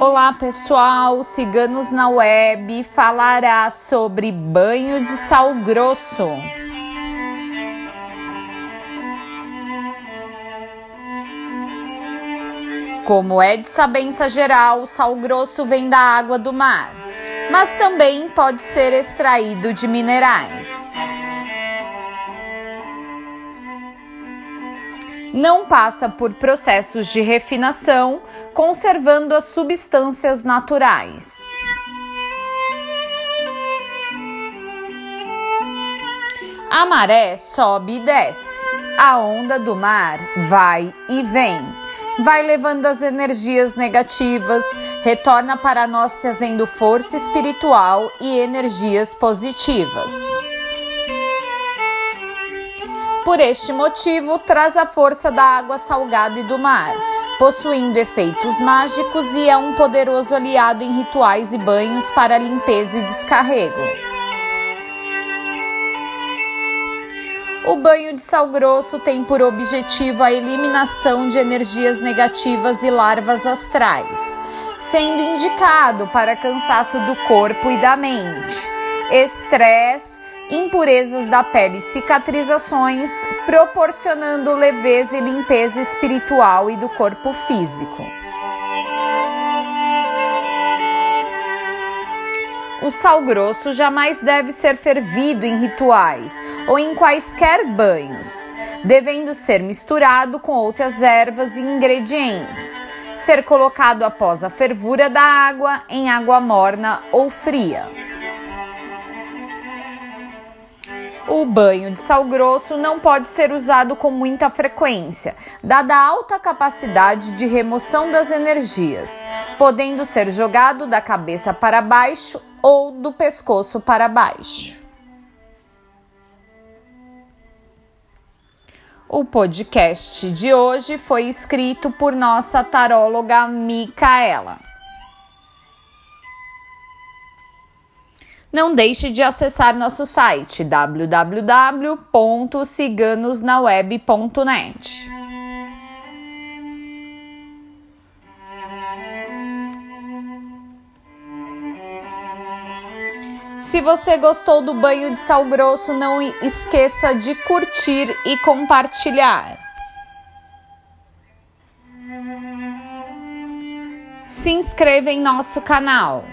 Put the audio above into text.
Olá pessoal, Ciganos na Web falará sobre banho de sal grosso. Como é de sabença geral, o sal grosso vem da água do mar, mas também pode ser extraído de minerais. Não passa por processos de refinação, conservando as substâncias naturais. A maré sobe e desce, a onda do mar vai e vem vai levando as energias negativas, retorna para nós trazendo força espiritual e energias positivas. Por este motivo, traz a força da água salgada e do mar, possuindo efeitos mágicos e é um poderoso aliado em rituais e banhos para limpeza e descarrego. O banho de sal grosso tem por objetivo a eliminação de energias negativas e larvas astrais, sendo indicado para cansaço do corpo e da mente, estresse, impurezas da pele cicatrizações, proporcionando leveza e limpeza espiritual e do corpo físico. O sal grosso jamais deve ser fervido em rituais ou em quaisquer banhos, devendo ser misturado com outras ervas e ingredientes, ser colocado após a fervura da água em água morna ou fria. O banho de sal grosso não pode ser usado com muita frequência, dada a alta capacidade de remoção das energias, podendo ser jogado da cabeça para baixo ou do pescoço para baixo. O podcast de hoje foi escrito por nossa taróloga Micaela. Não deixe de acessar nosso site www.ciganosnaweb.net. Se você gostou do banho de sal grosso, não esqueça de curtir e compartilhar. Se inscreva em nosso canal.